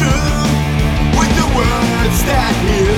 true with the words that you